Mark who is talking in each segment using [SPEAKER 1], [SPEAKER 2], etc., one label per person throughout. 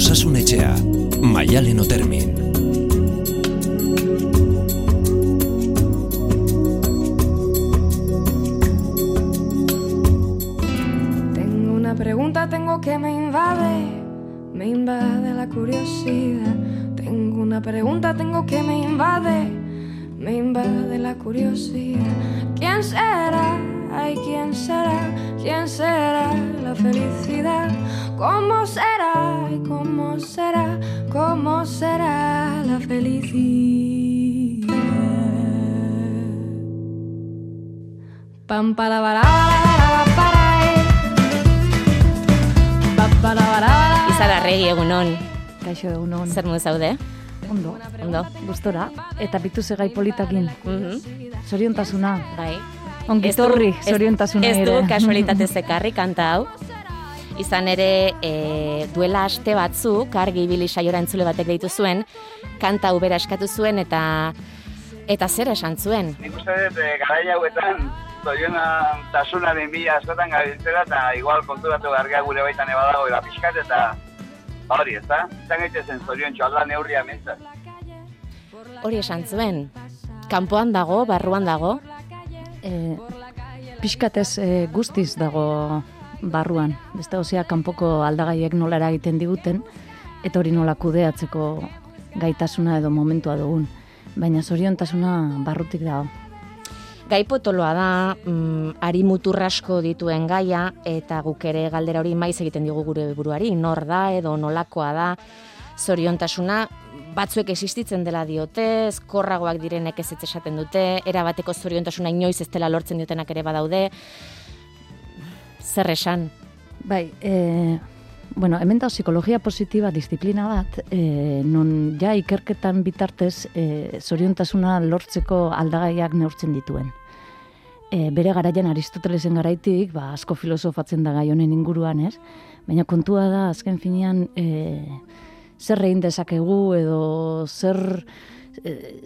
[SPEAKER 1] Osasun etxea, Maialen Otermin.
[SPEAKER 2] Tengo una pregunta, tengo que me invade, me invade la curiosidad. Tengo una pregunta, tengo que me invade, me invade la curiosidad. ¿Quién será? Ay, ¿quién será? ¿Quién será la felicidad? ¿Cómo será? ¿cómo será? ¿Cómo será la felicidad? Pam para para para para eh. Pa, para para para
[SPEAKER 3] Izar arregi egunon,
[SPEAKER 4] Kaixo egunon.
[SPEAKER 3] zer mu zaude?
[SPEAKER 4] Ondo.
[SPEAKER 3] Ondo.
[SPEAKER 4] Gustora. Eta bitu zegai politakin.
[SPEAKER 3] Mhm,
[SPEAKER 4] Zoriontasuna.
[SPEAKER 3] Bai.
[SPEAKER 4] Ongitorri,
[SPEAKER 3] Ez
[SPEAKER 4] zoriontasuna
[SPEAKER 3] Ez
[SPEAKER 4] ere.
[SPEAKER 3] du kasualitatez ekarri kanta hau. Izan ere, e, duela aste batzuk, argi ibili saiora entzule batek deitu zuen, kanta hau bera eskatu zuen eta eta zer esan zuen.
[SPEAKER 5] Nik uste dut, e, garai hauetan, zoriona tasunaren bila askotan gabiltzera, eta igual konturatu gargia gure baitan ebadago eta pixkat, eta hori, ez da? Izan gaitezen zorion txalda neurria mentzat.
[SPEAKER 3] Hori esan zuen, kanpoan dago, barruan dago,
[SPEAKER 4] E, pixkatez e, guztiz dago barruan. Beste osea kanpoko aldagaiek nola eragiten diguten, eta hori nola kudeatzeko gaitasuna edo momentua dugun. Baina zoriontasuna barrutik dago.
[SPEAKER 3] Gai potoloa da, mm, ari mutur asko dituen gaia, eta guk ere galdera hori maiz egiten digu gure buruari, nor da edo nolakoa da, zoriontasuna, batzuek existitzen dela diote, eskorragoak direnek ez esaten dute, erabateko zoriontasuna inoiz ez dela lortzen diotenak ere badaude, zer esan?
[SPEAKER 4] Bai, e, bueno, hemen da psikologia positiba disiplina bat, e, non ja ikerketan bitartez e, zoriontasuna lortzeko aldagaiak neurtzen dituen. E, bere garaian Aristotelesen garaitik, ba, asko filosofatzen da gai honen inguruan, ez? Baina kontua da, azken finean, e, zer egin dezakegu edo zer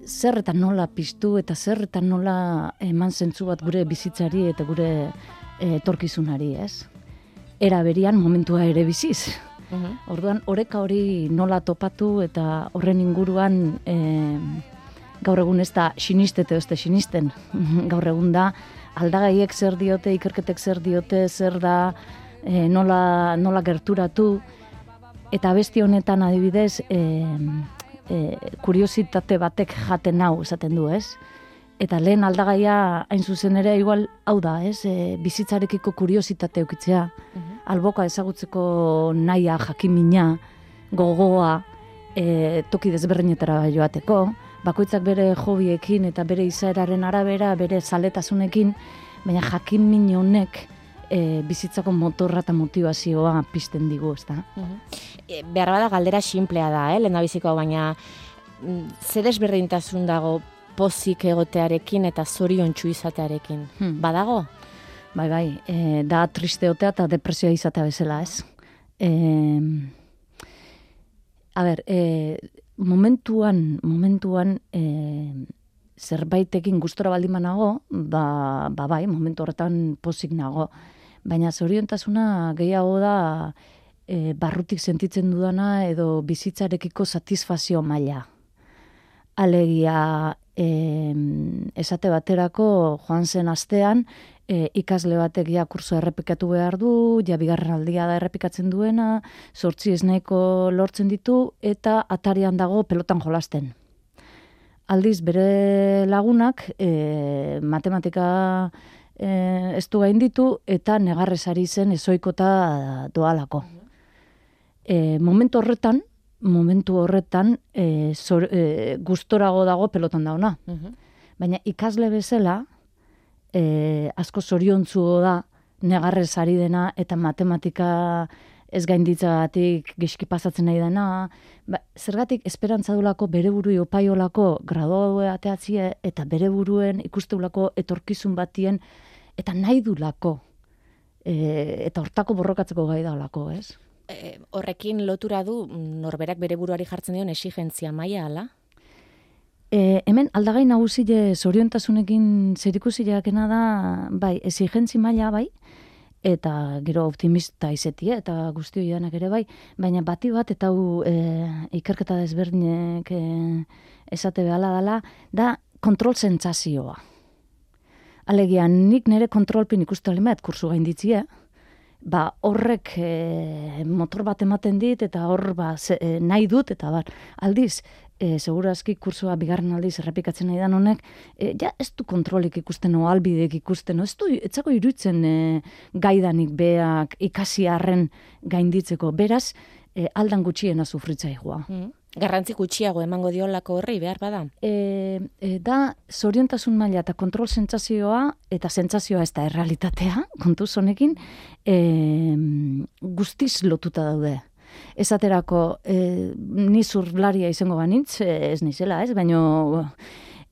[SPEAKER 4] zer eta nola piztu eta zer eta nola eman zentzu bat gure bizitzari eta gure etorkizunari, ez? Era berian momentua ere biziz. Orduan, oreka hori nola topatu eta horren inguruan e, gaur egun ez da sinistete ez da sinisten. gaur egun da aldagaiek zer diote, ikerketek zer diote, zer da e, nola, nola gerturatu. Eta besti honetan adibidez, e, e, kuriositate batek jaten hau esaten du, ez? Eta lehen aldagaia hain zuzen ere igual hau da, ez? E, bizitzarekiko kuriositate eukitzea, alboka ezagutzeko naia, jakimina, gogoa, e, toki desberdinetara joateko, bakoitzak bere hobiekin eta bere izaeraren arabera, bere zaletasunekin, baina jakin honek e, bizitzako motorra eta motivazioa pizten digu, ez da?
[SPEAKER 3] E, behar bada galdera simplea da, eh, lehen hau, baina mm, ze desberdintasun dago pozik egotearekin eta zoriontsu izatearekin.
[SPEAKER 4] Hmm.
[SPEAKER 3] Badago?
[SPEAKER 4] Bai, bai, e, da tristeotea eta depresioa izatea bezala, ez? E, a ber, e, momentuan, momentuan e, zerbaitekin gustora baldin banago, ba, ba bai, momentu horretan pozik nago. Baina zoriontasuna gehiago da e, barrutik sentitzen dudana edo bizitzarekiko satisfazio maila. Alegia, e, esate baterako joan zen astean, e, ikasle batek ja kurso errepikatu behar du, ja bigarren aldia da errepikatzen duena, sortzi ez nahiko lortzen ditu, eta atarian dago pelotan jolasten. Aldiz, bere lagunak e, matematika e, ez du gain ditu, eta negarrez ari zen ezoikota doalako. E, momentu horretan, momentu horretan, e, zor, e, gustorago dago pelotan dauna. Baina ikasle bezala, e, asko zoriontzuo da, negarrez ari dena, eta matematika ez gainditzagatik geski pasatzen nahi dena, ba, zergatik esperantza dulako bere burui opaiolako graduaue ateatzie, eta bere buruen ikusteulako etorkizun batien, eta nahi dulako, e, eta hortako borrokatzeko gai daulako, ez?
[SPEAKER 3] E, horrekin lotura du mm, norberak bere buruari jartzen dion exigentzia maila ala?
[SPEAKER 4] E, hemen aldagai nagusile zoriontasunekin zerikusileakena da, bai, exigentzi maila bai, eta gero optimista izetie, eta guzti joanak ere bai, baina bati bat, eta hau e, ikerketa desberdinek e, esate behala dela, da kontrol zentzazioa. Alegia, nik nire kontrolpin ikustu alimet kursu gainditzie, ba, horrek e, motor bat ematen dit, eta hor ba, ze, e, nahi dut, eta bar, aldiz, e, segurazki kursua bigarren aldiz errepikatzen nahi dan honek, e, ja ez du kontrolik ikusten, o albidek ikusten, ez du, etzako irutzen e, gaidanik beak ikasi harren gainditzeko, beraz, e, aldan gutxiena sufritzaigua.
[SPEAKER 3] Mm. Garrantzi gutxiago emango diolako horri behar bada.
[SPEAKER 4] E, e, da zoriontasun maila eta kontrol sentsazioa eta sentsazioa ez da errealitatea, kontuz honekin, e, guztiz lotuta daude. Esaterako, e, ni zurlaria izango banintz, e, ez nizela, ez, baino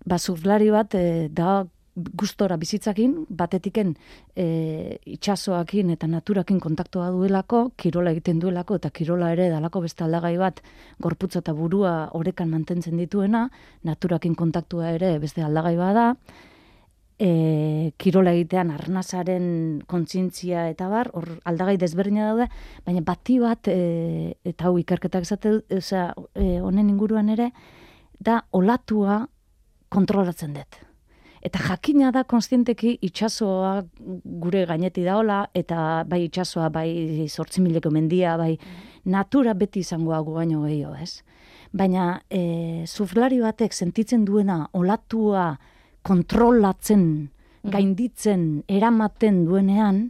[SPEAKER 4] ba, zurlari bat e, da gustora bizitzakin, batetiken e, itxasoakin eta naturakin kontaktua duelako, kirola egiten duelako, eta kirola ere dalako beste aldagai bat gorputza eta burua orekan mantentzen dituena, naturakin kontaktua ere beste aldagai bada, e, kirola egitean arnazaren kontzintzia eta bar, hor aldagai desberdina daude, baina bati bat, e, eta hau ikerketak esate, e, honen inguruan ere, da olatua kontrolatzen dut eta jakina da konstienteki itxasoa gure gaineti daola, eta bai itxasoa, bai sortzimileko mendia, bai natura beti izango hagu baino gehiago, ez? Baina e, zuflari batek sentitzen duena olatua kontrolatzen, mm. gainditzen, eramaten duenean,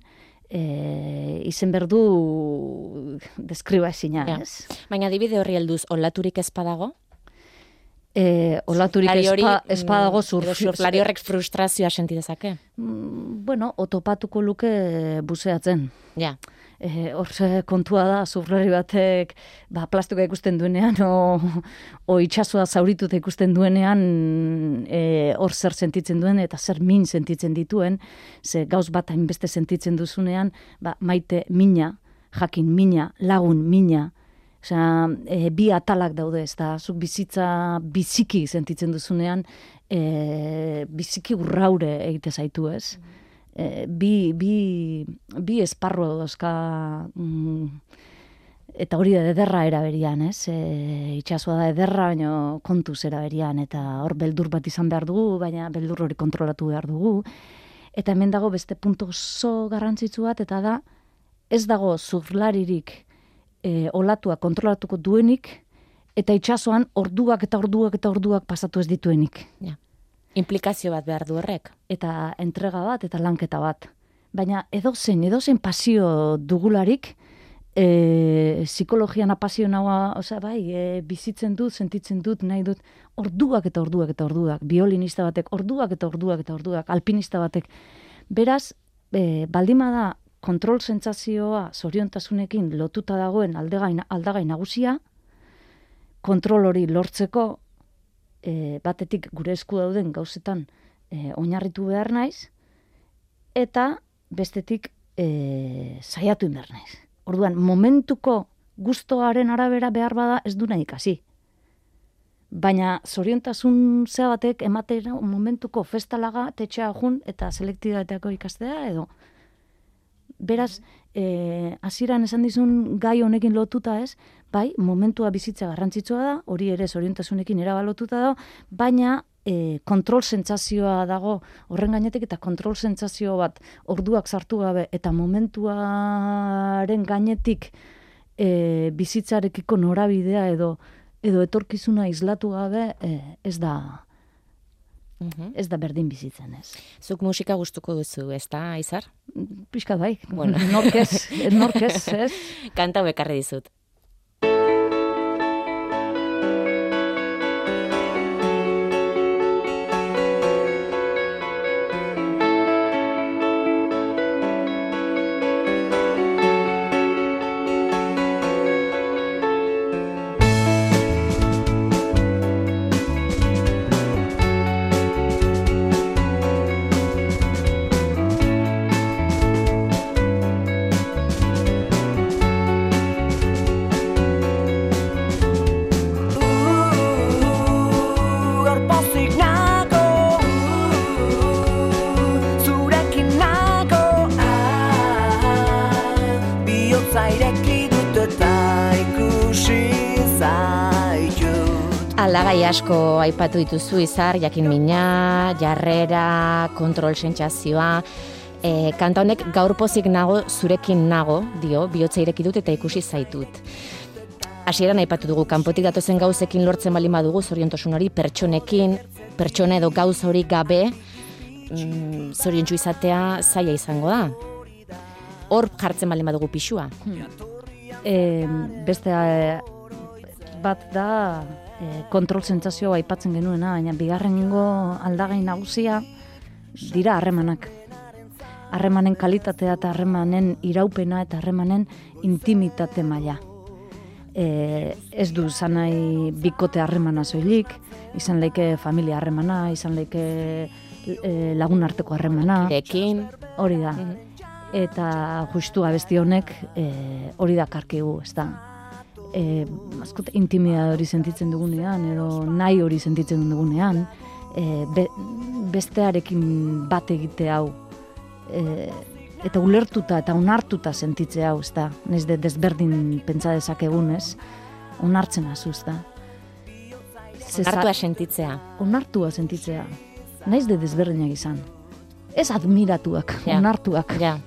[SPEAKER 4] e, izen berdu deskriba ezina, ez?
[SPEAKER 3] Baina dibide horri helduz olaturik ezpadago?
[SPEAKER 4] E, olaturik espa, espadago
[SPEAKER 3] mm, zur... Surflari horrek frustrazioa senti dezake?
[SPEAKER 4] Mm, bueno, otopatuko luke buzeatzen.
[SPEAKER 3] Ja.
[SPEAKER 4] E, kontua da, zurlari batek ba, plastikoa ikusten duenean, o, o itxasua zaurituta ikusten duenean, e, hor zer sentitzen duen, eta zer min sentitzen dituen, ze gauz bat hainbeste sentitzen duzunean, ba, maite mina, jakin mina, lagun mina, Osea, e, bi atalak daude, ez da, zuk bizitza biziki sentitzen duzunean, e, biziki urraure egite zaitu, ez? E, bi, bi, bi esparro dozka, mm, eta hori da ederra eraberian, ez? E, itxasua da ederra, baina kontuz eraberian, eta hor beldur bat izan behar dugu, baina beldur hori kontrolatu behar dugu. Eta hemen dago beste punto oso garrantzitsu bat, eta da, ez dago zurlaririk, e, olatua kontrolatuko duenik, eta itxasoan orduak eta orduak eta orduak pasatu ez dituenik.
[SPEAKER 3] Ja. Implikazio bat behar du horrek.
[SPEAKER 4] Eta entrega bat eta lanketa bat. Baina edozen, edozen pasio dugularik, e, psikologian apasio naua, oza, bai, e, bizitzen dut, sentitzen dut, nahi dut, orduak eta orduak eta orduak, violinista batek, orduak eta orduak eta orduak, alpinista batek. Beraz, e, baldima da, kontrol sentsazioa zoriontasunekin lotuta dagoen aldegain aldagai nagusia kontrol hori lortzeko e, batetik gure esku dauden gauzetan e, oinarritu behar naiz eta bestetik e, saiatu behar naiz. Orduan momentuko gustoaren arabera behar bada ez du nahi ikasi. Baina zoriontasun zea batek ematera momentuko festalaga tetxea jun eta selektidateako ikastea edo Beraz, eh, hasieran esan dizun gai honekin lotuta ez, bai, momentua bizitza garrantzitsua da, hori ere zoriontasunekin erabalotuta da, baina e, kontrol sentsazioa dago horren gainetik eta kontrol sentsazio bat orduak sartu gabe eta momentuaren gainetik e, bizitzarekiko norabidea edo edo etorkizuna islatu gabe e, ez da Mhm. Ez da berdin bizitzen, ez.
[SPEAKER 3] Zuk musika gustuko duzu, ez da, Aizar?
[SPEAKER 4] Pixka bai, bueno. norkez, norkez, ez?
[SPEAKER 3] Kanta bekarri dizut. Aldagai asko aipatu dituzu izar, jakin mina, jarrera, kontrol sentsazioa, e, kanta honek gaur pozik nago, zurekin nago, dio, bihotza ireki dut eta ikusi zaitut. Hasieran aipatu dugu, kanpotik datozen gauzekin lortzen bali badugu, zoriontosun hori, pertsonekin, pertsona edo gauz hori gabe, mm, zoriontsu izatea zaila izango da. Hor jartzen bali badugu pixua.
[SPEAKER 4] E, beste eh, bat da e, kontrol sentsazioa aipatzen genuena, baina bigarrengo aldagai nagusia dira harremanak. Harremanen kalitatea eta harremanen iraupena eta harremanen intimitate maila. E, ez du zanai bikote harremana soilik, izan leike familia harremana, izan leike e, lagun arteko harremana.
[SPEAKER 3] Ekin,
[SPEAKER 4] Hori da. Eta justu abesti honek e, hori da karkigu, ez da. E, askot, intimidade hori sentitzen dugunean, edo nahi hori sentitzen dugunean, e, be, bestearekin bat egite hau, e, eta ulertuta eta onartuta sentitze hau, ez da. Nez de desberdin pentsa dezakegun, ez? Onartzen azu, ez da.
[SPEAKER 3] Hartua sentitzea.
[SPEAKER 4] onartua sentitzea. Naiz de desberdinak izan. Ez admiratuak,
[SPEAKER 3] Ja.
[SPEAKER 4] onartuak.
[SPEAKER 3] Ja.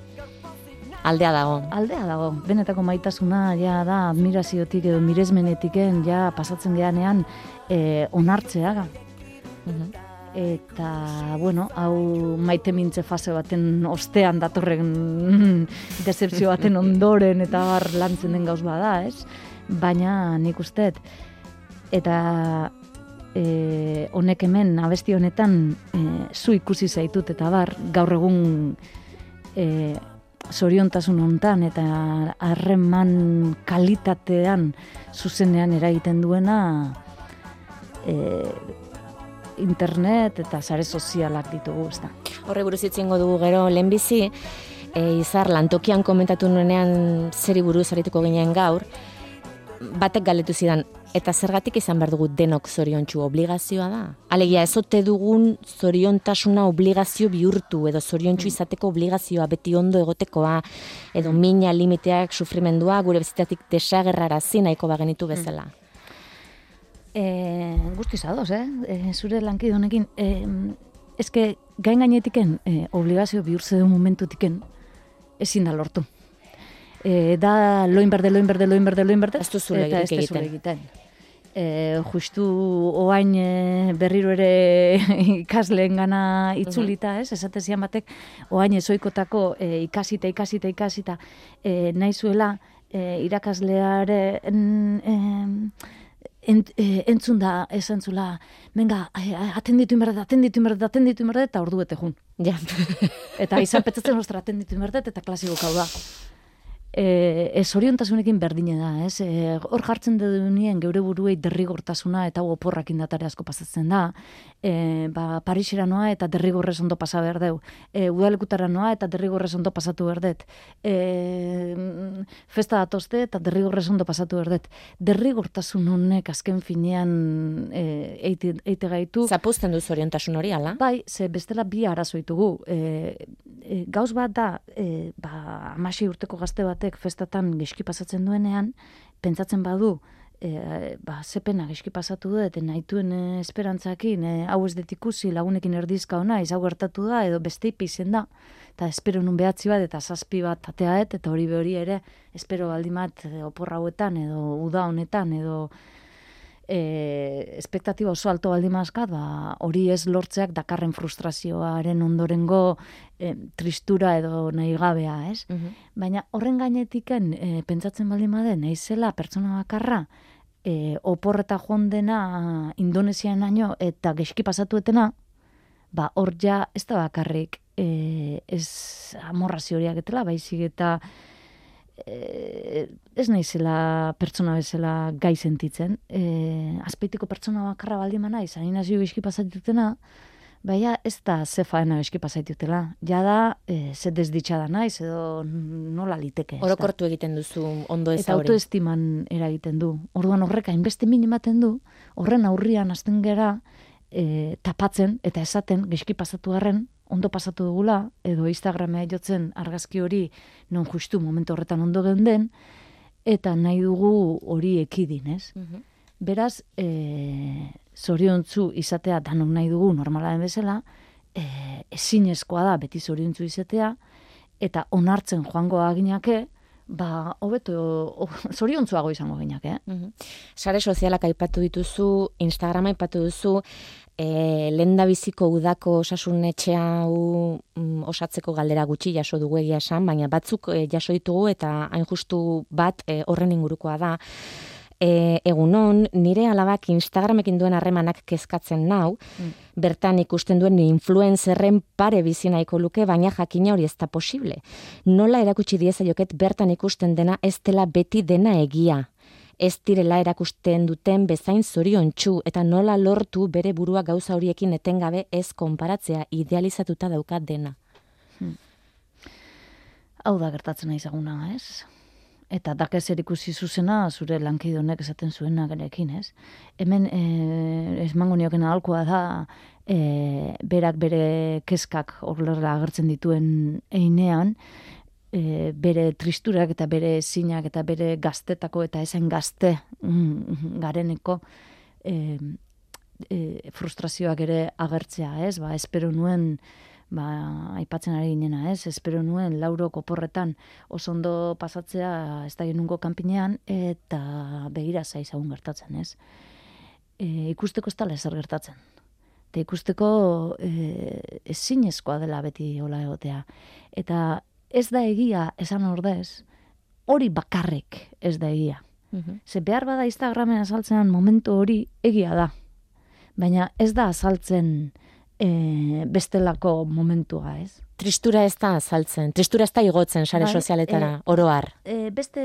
[SPEAKER 3] Aldea dago.
[SPEAKER 4] Aldea dago, benetako maitasuna ja da admiraziotik edo miresmenetiken ja pasatzen geanean e, onartzea.
[SPEAKER 3] Mhm.
[SPEAKER 4] Eta, bueno, hau maite mintze fase baten ostean datorren decepzio baten ondoren eta bar lantzen den gauz bada, ez? Baina nik usteet, eta e, honek hemen abesti honetan e, zu ikusi zaitut eta bar gaur egun e, zoriontasun hontan eta harreman kalitatean zuzenean eragiten duena e, internet eta sare sozialak ditugu, ezta.
[SPEAKER 3] Horre buruz itzingo dugu gero lehenbizi, e, izar lantokian komentatu nuenean zeri buruz arituko ginen gaur, batek galdetu zidan, eta zergatik izan behar dugu denok zoriontsu obligazioa da? Alegia, ez ote dugun zoriontasuna obligazio bihurtu, edo zoriontsu izateko obligazioa beti ondo egotekoa, edo mina limiteak sufrimendua gure bizitatik desagerrarazi nahiko bagenitu bezala.
[SPEAKER 4] E, guztiz ados, eh? E, zure lankide honekin. E, eske, gain gainetiken, e, obligazio bihurtze du momentutiken, ezin da lortu. E, da loin berde, loin berde, loin berde, loin berde.
[SPEAKER 3] Ez du zure egiten.
[SPEAKER 4] E, justu oain e, berriro ere ikasleen gana itzulita, ez? Esate zian batek, oain ezoikotako e, ikasita, ikasita, ikasita, e, nahi zuela e, irakaslearen e, ent, e, entzun da, esan zula, venga, e, atenditu inberdet, atenditu inberdet, atenditu inberdet, eta ordu bete jun.
[SPEAKER 3] Ja.
[SPEAKER 4] Eta izan petzatzen ostra atenditu inberdet, eta klasiko kau da. E, ez oriontasunekin berdine da, ez? E, hor jartzen nien geure buruei derrigortasuna eta oporrak indatare asko pasatzen da. E, ba, Parisera noa eta derrigorrez ondo pasa behar deu. E, udalekutara noa eta derrigorrez ondo pasatu berdet. E, mm, festa datozte eta derrigorrez ondo pasatu berdet. Derrigortasun honek azken finean e, eite, eite gaitu.
[SPEAKER 3] Zapuzten du zoriontasun hori, ala?
[SPEAKER 4] Bai, ze bestela bi arazo ditugu. E, e, gauz bat da, e, ba, amasi urteko gazte batek festatan geski pasatzen duenean, pentsatzen badu, e, ba, ze pena geski pasatu du, eta nahituen e, esperantzakin, e, hau ez dut ikusi lagunekin erdizka ona, hau gertatu da, edo beste izen da, eta espero nun behatzi bat, eta zazpi bat ateaet, eta hori behori ere, espero baldin bat e, oporra hauetan, edo uda honetan, edo e, espektatiba oso alto baldin mazkat, ba, hori ez lortzeak dakarren frustrazioaren ondorengo e, tristura edo nahi gabea, ez?
[SPEAKER 3] Mhm.
[SPEAKER 4] Baina horren gainetiken e, pentsatzen baldin bade, naizela pertsona bakarra, e, oporreta joan dena Indonesian aino eta geski pasatuetena, ba hor ja ez da bakarrik e, ez amorrazio horiak etela, baizik eta e, ez naizela pertsona bezala gai sentitzen. E, azpeitiko pertsona bakarra baldin ba naiz, hain nazio geski pasatutena, Baina ez da ze faena eski pasaitutela. Ja da, e, ze desditxada naiz, edo nola liteke.
[SPEAKER 3] Orokortu egiten duzu ondo ez
[SPEAKER 4] Eta
[SPEAKER 3] hori.
[SPEAKER 4] autoestiman eragiten du. Orduan horrek hainbeste min ematen du, horren aurrian hasten gera e, tapatzen eta esaten geski pasatu harren ondo pasatu dugula, edo Instagramea jotzen argazki hori non justu momentu horretan ondo geunden, eta nahi dugu hori ekidin, ez?
[SPEAKER 3] Mhm.
[SPEAKER 4] Beraz, e, zoriontzu izatea danok nahi dugu normala den bezala, e, ezinezkoa da beti zoriontzu izatea, eta onartzen joango aginake, ba, hobeto zoriontzuago izango ginak, eh?
[SPEAKER 3] Mhm. Sare sozialak aipatu dituzu, Instagrama aipatu duzu, e, lenda biziko udako osasun etxe hau mm, osatzeko galdera gutxi jaso dugu egia esan, baina batzuk e, jaso ditugu eta hain justu bat e, horren ingurukoa da. E, egunon, nire alabak Instagramekin duen harremanak kezkatzen nau,
[SPEAKER 4] Mm.
[SPEAKER 3] bertan ikusten duen influencerren pare bizi nahiko luke, baina jakina hori ez da posible. Nola erakutsi dieza joket bertan ikusten dena ez dela beti dena egia. Ez direla erakusten duten bezain zoriontsu eta nola lortu bere burua gauza horiekin etengabe ez konparatzea idealizatuta daukat dena.
[SPEAKER 4] Hau da gertatzen nahi zaguna, ez? Eta dakez ikusi zuzena zure lankide honek esaten zuena gerekin, ez? Hemen eh esmango nioken ahalkoa da eh berak bere kezkak horrela agertzen dituen einean e, bere tristurak eta bere zinak eta bere gaztetako eta ezen gazte mm, gareneko e, e, frustrazioak ere agertzea, ez? Ba, espero nuen ba, aipatzen ari ginena, ez? Espero nuen lauro koporretan oso ondo pasatzea ez da genungo kanpinean eta begira zaizagun gertatzen, ez? E, ikusteko ez dala ezer gertatzen. Eta ikusteko e, ezinezkoa dela beti hola egotea. Eta ez da egia esan ordez, hori bakarrik ez da egia. Ze behar bada Instagramen azaltzen momentu hori egia da. Baina ez da azaltzen e, bestelako momentua, ez?
[SPEAKER 3] Tristura ez da azaltzen, tristura ez da igotzen sare
[SPEAKER 4] Bai,
[SPEAKER 3] sozialetara,
[SPEAKER 4] eh,
[SPEAKER 3] oroar.
[SPEAKER 4] E, beste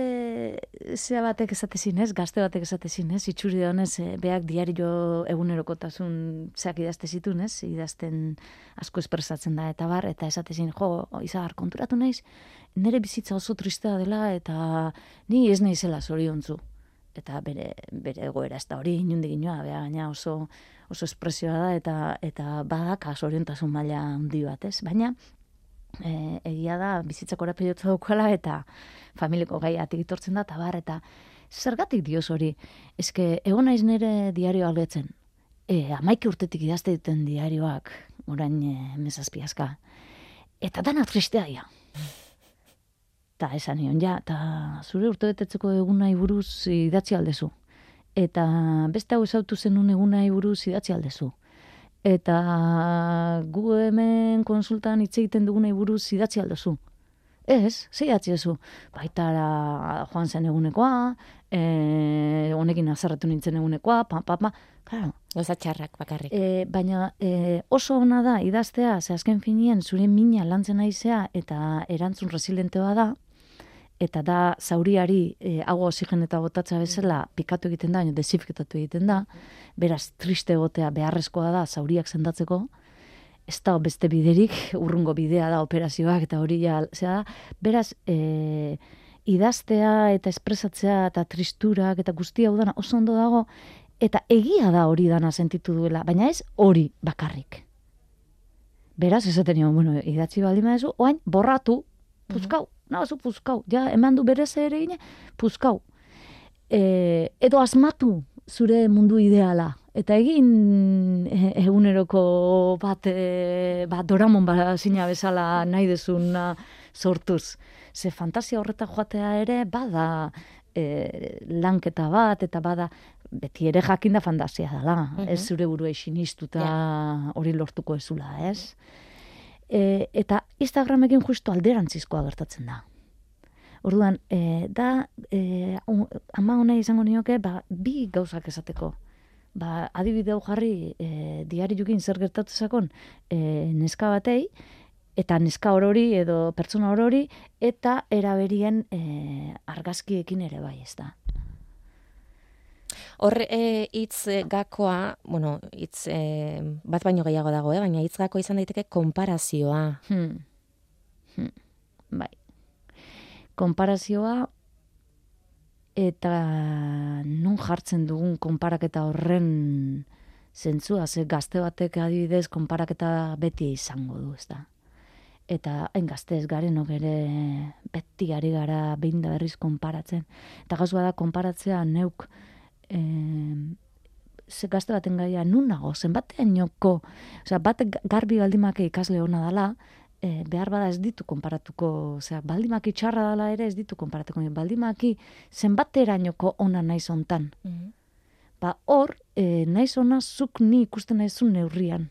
[SPEAKER 4] zea batek esatezin ez, gazte batek esatezin ez, itxuri honez, e, beak diario egunerokotasun zeak idazte zitun ez, idazten asko espresatzen da eta bar, eta esatezin, jo, izagar, konturatu naiz, nire bizitza oso tristea dela eta ni ez naizela zoriontzu. Eta bere, bere egoera ez da hori, inundik inoa, beha gaina oso, oso espresioa da eta eta badaka zoriontasun maila handi bat, ez? Baina, e, egia da bizitzako orapilotza daukala eta familiko gaiatik itortzen da, eta bar, eta zergatik dioz hori? Eske, egon naiz nire diario algetzen. E, amaike urtetik idazte duten diarioak, orain e, mezazpiazka. Eta dana tristea ia. Ta esan nion, ja, eta zure urtebetetzeko egunai buruz idatzi aldezu. Eta beste hau esautu zenun egunai buruz idatzi aldezu. Eta gu hemen konsultan hitz egiten dugunei buruz idatzi aldezu. Ez, ze idatzi ezu. Baitara joan zen egunekoa, e, honekin azarretu nintzen egunekoa, pa, pa, pa. Claro,
[SPEAKER 3] Gauza txarrak bakarrik.
[SPEAKER 4] E, baina e, oso ona da idaztea, ze azken finien zure mina lantzen naizea eta erantzun resilientea da, eta da zauriari e, hau oxigen eta botatza bezala pikatu egiten da, desinfektatu egiten da, beraz triste egotea beharrezkoa da zauriak sendatzeko, ez da beste biderik, urrungo bidea da operazioak eta hori ja, zera beraz, e, idaztea eta espresatzea eta tristurak eta guztia hau dana oso ondo dago, eta egia da hori dana sentitu duela, baina ez hori bakarrik. Beraz, esaten nion, bueno, idatzi baldin badezu, oain, borratu, puzkau, nabazu puzkau, ja, eman du berez ere gine, puzkau. E, edo asmatu zure mundu ideala, eta egin e, eguneroko bat, e, bat doramon bat zina bezala nahi dezuna sortuz. Ze fantasia horreta joatea ere, bada e, lanketa bat, eta bada beti ere jakin da fantasia dela, ez zure burua sinistuta hori lortuko ezula, ez? E, eta Instagramekin justu alderantzizkoa gertatzen da. Orduan, e, da, e, un- ama honei izango nioke, ba, bi gauzak esateko. Ba, adibide hau jarri, e, diari jukin zer gertatu zakon, e, neska batei, eta neska orori edo pertsona orori, eta eraberien e, argazkiekin ere bai, ez da.
[SPEAKER 3] Hor e, hitz e, gakoa, bueno, hitz e, bat baino gehiago dago, eh? baina hitz gakoa izan daiteke konparazioa.
[SPEAKER 4] Hmm. Hmm. Bai. Konparazioa eta non jartzen dugun konparaketa horren zentzua, ze gazte batek adibidez konparaketa beti izango du, ez da. Eta hain gazte ez garenok ere beti ari gara behin da berriz konparatzen. Eta gauzua da konparatzea neuk e, ze gazte baten gaia nun nago, zenbatean joko, osea, bat garbi baldimake ikasle hona dala, e, behar bada ez ditu konparatuko, osea, baldimaki txarra dala ere ez ditu konparatuko, baldimaki zenbaterainoko ona naiz hontan.
[SPEAKER 3] Mhm.
[SPEAKER 4] Ba, hor, e, naiz ona zuk ni ikusten naizun neurrian.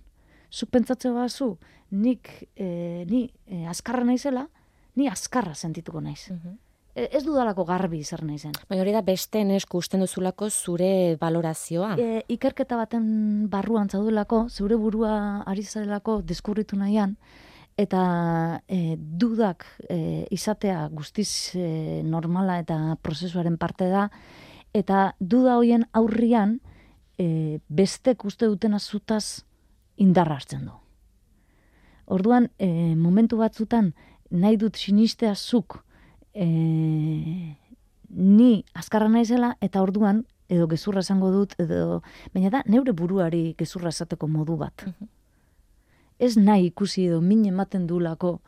[SPEAKER 4] Zuk pentsatzea bazu, nik, e, ni e, azkarra naizela, ni azkarra sentituko naiz.
[SPEAKER 3] Mhm.
[SPEAKER 4] E, ez dudalako garbi zer naizen.
[SPEAKER 3] Baina hori da beste esku usten duzulako zure valorazioa.
[SPEAKER 4] E, ikerketa baten barruan zaudulako, zeure burua ari zarelako deskubritu nahian, eta e, dudak e, izatea guztiz e, normala eta prozesuaren parte da, eta duda hoien aurrian e, bestek uste duten azutaz indarra hartzen du. Orduan, e, momentu batzutan, nahi dut sinistea zuk e, ni azkarra naizela eta orduan edo gezurra esango dut edo baina da neure buruari gezurra esateko modu bat. Ez nahi ikusi edo min ematen dulako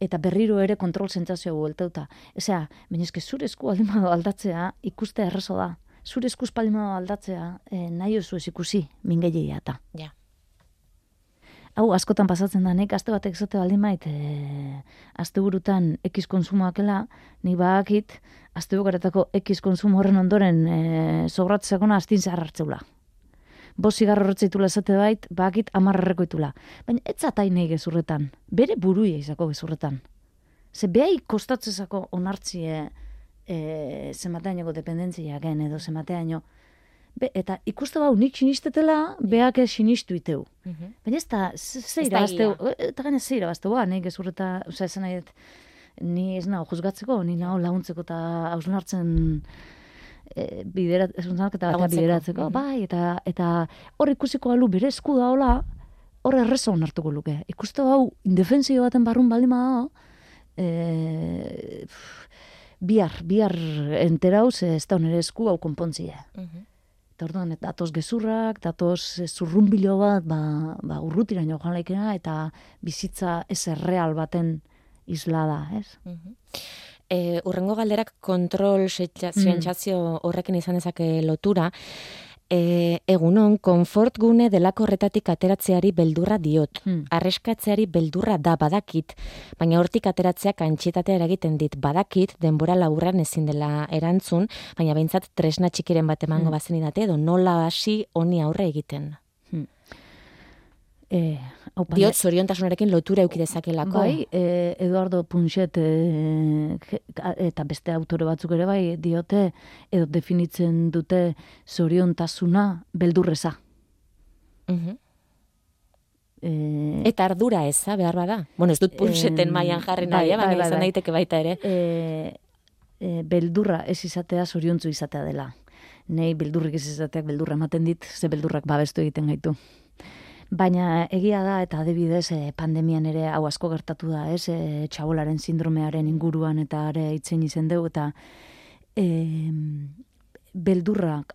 [SPEAKER 4] eta berriro ere kontrol sentsazioa bueltauta. Osea, baina eske zure esku aldimado aldatzea ikuste errezo da. Zure esku aldatzea e, nahi oso ez ikusi mingeiea eta.
[SPEAKER 3] Ja.
[SPEAKER 4] Hau, askotan pasatzen da, nek aste batek zote baldin mait, e, aste burutan ekiz konsumoakela, ni bakit, aste bukaretako ekiz konsumo horren ondoren e, sobratzekona astin zahar hartzeula. Bos zigarro horretzeitula esate bait, bakit amarrerreko itula. Baina ez zatai nahi gezurretan, bere buruia izako gezurretan. Ze behai kostatzezako onartzie e, zemateainoko dependentzia gen, edo zemateaino, Be, eta ikuste bau nik sinistetela, beak ez sinistu iteu.
[SPEAKER 3] Mhm.
[SPEAKER 4] Baina ez da, ze
[SPEAKER 3] da
[SPEAKER 4] irabazteu,
[SPEAKER 3] egia.
[SPEAKER 4] eta gaina ze irabazteu, ba, nahi gezurreta, oza, esan nahi ni ez nago juzgatzeko, ni nago laguntzeko eta hausnartzen e, biderat, ez eta batean bideratzeko,
[SPEAKER 3] mhm.
[SPEAKER 4] bai, eta, eta hor ikusiko alu bere esku da hola, hor errezo onartuko luke. Ikuste hau, indefensio baten barrun baldin badago, e, pff, bihar, bihar enterauz, ez da onere esku hau konpontzia.
[SPEAKER 3] Mhm.
[SPEAKER 4] Eta orduan, et- datoz gezurrak, datoz eh, zurrunbilo bat, ba, ba urrutiraino joan laikena, eta bizitza ez erreal baten isla da, ez?
[SPEAKER 3] Mhm. E, urrengo galderak kontrol
[SPEAKER 4] Mm.
[SPEAKER 3] sentsazio horrekin izan dezake lotura. E, egunon, konfort gune delako horretatik ateratzeari beldurra diot.
[SPEAKER 4] Hmm.
[SPEAKER 3] Arreskatzeari beldurra da badakit, baina hortik ateratzeak antxietatea eragiten dit. Badakit, denbora laburran ezin dela erantzun, baina behintzat tresna txikiren bat emango
[SPEAKER 4] Hmm.
[SPEAKER 3] bazen idate, edo nola hasi honi aurre egiten.
[SPEAKER 4] E, hau, baina-
[SPEAKER 3] Diot, zoriontasunarekin lotura euki dezakelako.
[SPEAKER 4] Bai, e, Eduardo Punxet e, eta beste autore batzuk ere bai diote edo definitzen dute zoriontasuna beldurreza.
[SPEAKER 3] Mhm.
[SPEAKER 4] E,
[SPEAKER 3] Eta ardura eza, behar bada. Bueno, ez dut punxeten
[SPEAKER 4] Em,
[SPEAKER 3] mailan jarri
[SPEAKER 4] bai,
[SPEAKER 3] nahi, eh, baina
[SPEAKER 4] bai, bai,
[SPEAKER 3] izan
[SPEAKER 4] bai.
[SPEAKER 3] daiteke baita ere.
[SPEAKER 4] e, e, beldurra ez izatea zoriontzu izatea dela. Nei beldurrik ez izateak beldurra ematen dit, ze beldurrak babestu egiten gaitu. Baina egia da eta adibidez e, pandemian ere hau asko gertatu da, ez? E, txabolaren sindromearen inguruan eta are itzen izen dugu eta e, beldurrak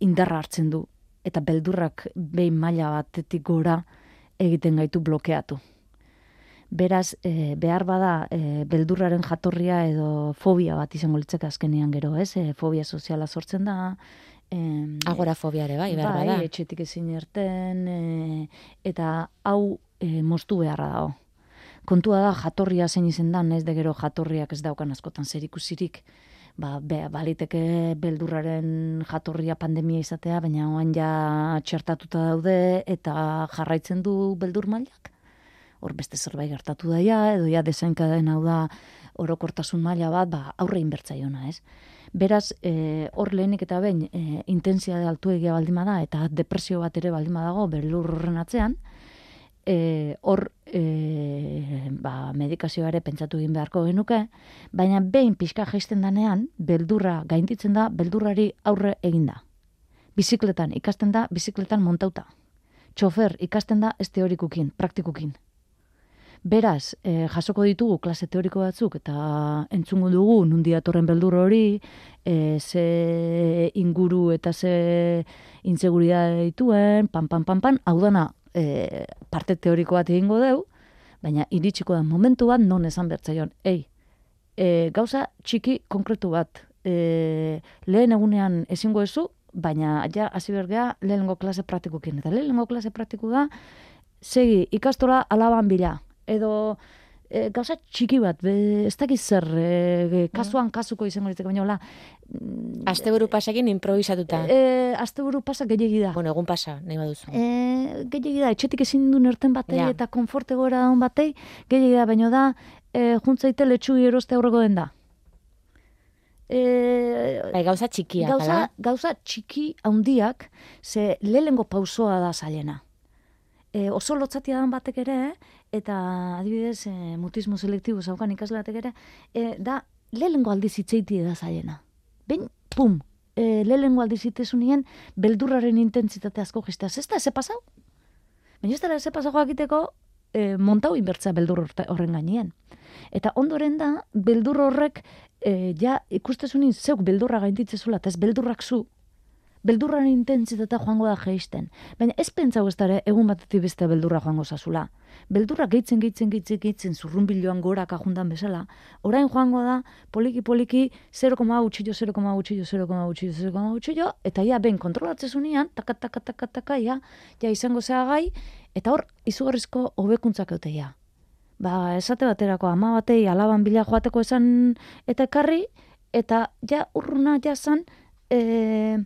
[SPEAKER 4] indarra hartzen du eta beldurrak behin maila batetik gora egiten gaitu blokeatu. Beraz, e, behar bada e, beldurraren jatorria edo fobia bat izango litzeke azkenean gero, ez? E, fobia soziala sortzen da. Em,
[SPEAKER 3] Agorafobia ere, bai, behar
[SPEAKER 4] bai,
[SPEAKER 3] bada.
[SPEAKER 4] etxetik ezin erten, e, eta hau e, moztu beharra dago. Kontua da jatorria zein izen dan, ez de gero jatorriak ez daukan askotan zer ikusirik. Ba, be, baliteke beldurraren jatorria pandemia izatea, baina oan ja txertatuta daude eta jarraitzen du beldur mailak. Hor beste zerbait gertatu daia, edo ja desenkaden hau da orokortasun maila bat, ba, aurre inbertzaiona, ez? Beraz, e, hor lehenik eta behin, e, intensia de altu egia baldima da, eta depresio bat ere baldima dago, beldur horren atzean, e, hor e, ba, medikazioa ere pentsatu egin beharko genuke, baina behin pixka jaisten danean, beldurra gainditzen da, beldurrari aurre eginda. Bizikletan ikasten da, bizikletan montauta. Txofer ikasten da ez teorikukin, praktikukin. Beraz, e, jasoko ditugu klase teoriko batzuk eta entzungo dugu nundi datorren beldur hori, e, ze inguru eta ze inseguridade dituen, pan, pan, pan, pan, hau dana e, parte teoriko bat egingo deu, baina iritsiko da momentu bat non esan bertzaion, ei, e, gauza txiki konkretu bat, e, lehen egunean ezingo ezu, baina ja hasi bergea lehenengo klase praktikukin. Eta lehenengo klase praktiko da, segi ikastola alaban bila. Edo e, gauza txiki bat, be, ez dakiz zer, e, kasuan kasuko izango ditzeko, baina hola,
[SPEAKER 3] Asteburu pasekin improvisatuta.
[SPEAKER 4] e, asteburu pasa gehiagi da.
[SPEAKER 3] Bueno, egun pasa, nahi baduzu.
[SPEAKER 4] E, gehiagi da, etxetik ezin du nerten batei
[SPEAKER 3] Ja.
[SPEAKER 4] eta konforte gora daun batei, gehiagi da, baina da, e, juntzaite letxugi eroste aurreko den da. E,
[SPEAKER 3] Bai, gauza txikiak,
[SPEAKER 4] gauza,
[SPEAKER 3] ala?
[SPEAKER 4] gauza txiki handiak, ze lehengo pausoa da zailena. E, oso lotzatia dan batek ere, eta adibidez, e, mutismo selektibo zaukan ikasle batek ere, e, da lehengo aldiz hitzeiti da zailena. Behin, pum, e, lehengo aldiz hitzesunien, beldurraren intentsitate asko gestea. Ez da, ze pasau? Baina ez dara, ze pasau jakiteko, e, montau inbertza beldur horren gainean. Eta ondoren da, beldur horrek, e, ja ikustezunin zeuk beldurra gainditzezula, eta ez beldurrak zu, beldurraren intentsitatea joango da geisten. Baina ez pentsau ez dara egun batetik beste beldurra joango zazula. Beldurra gehitzen, gehitzen, gehitzen, gehitzen, zurrunbiloan gorak ajundan bezala. Orain joango da, poliki, poliki, 0,1 utxillo, 0,1 utxillo, 0,1 utxillo, 0,1 utxillo, eta ja, ben, kontrolatzezunean, taka, taka, taka, taka, ja, ja izango zea gai, eta hor, izugarrizko hobekuntzak eute ja. Ba, esate baterako ama batei alaban bila joateko esan eta ekarri, eta ja urruna jasan, e,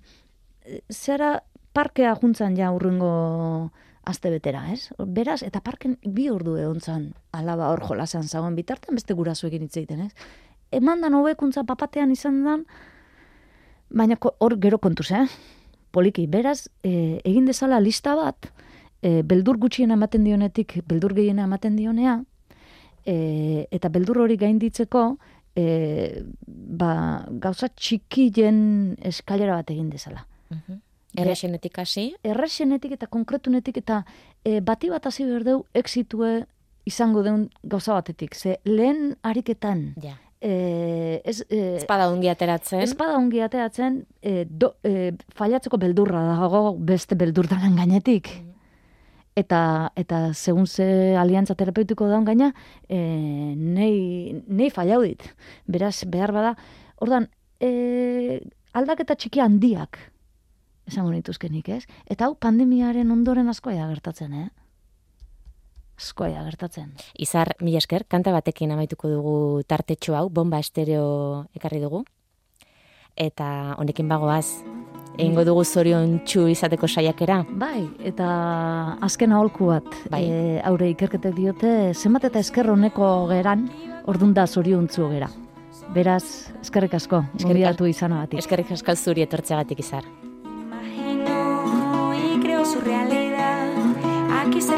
[SPEAKER 4] zera parkea juntzan ja urrengo aste betera, ez? Beraz, eta parken bi ordu egontzan alaba hor jolasan zagoen bitartean beste gurasoekin hitz egiten, ez? Eman dan hobekuntza papatean izan dan, baina hor gero kontuz, eh? Poliki, beraz, e, egin dezala lista bat, e, beldur gutxiena ematen dionetik, beldur gehiena ematen dionea, e, eta beldur hori gainditzeko, e, ba, gauza txikien eskalera bat egin dezala.
[SPEAKER 3] Mhm. Errexenetik hasi,
[SPEAKER 4] Errexenetik eta konkretunetik eta e, bati bat hasi behar deu exitue izango deun gauza batetik. Ze lehen ariketan,
[SPEAKER 3] ja.
[SPEAKER 4] e, ez, e,
[SPEAKER 3] Ez bada ongi ateratzen.
[SPEAKER 4] Ez bada ongi ateratzen, e, do, e, failatzeko beldurra dago beste beldur dalan gainetik. Eta, eta segun ze aliantza terapeutiko daun gaina, e, nei, nei fallau dit. Beraz, behar bada, ordan, e, aldaketa txiki handiak, esango nituzkenik, ez? Eta hau pandemiaren ondoren askoa da gertatzen, eh? Askoa da gertatzen.
[SPEAKER 3] Izar, mila esker, kanta batekin amaituko dugu tartetxo hau, bomba estereo ekarri dugu. Eta honekin bagoaz, egingo dugu zorion txu izateko saiakera.
[SPEAKER 4] Bai, eta azken aholku bat,
[SPEAKER 3] Bai.
[SPEAKER 4] e, aure ikerketek diote, zenbat eta esker honeko geran, ordun da zoriontzu gera. Beraz, eskerrik asko,
[SPEAKER 3] Eskerrik
[SPEAKER 4] gonbidatu izanagatik.
[SPEAKER 3] Eskerrik askal zuri etortzeagatik izar.
[SPEAKER 6] su realidad. Aquí se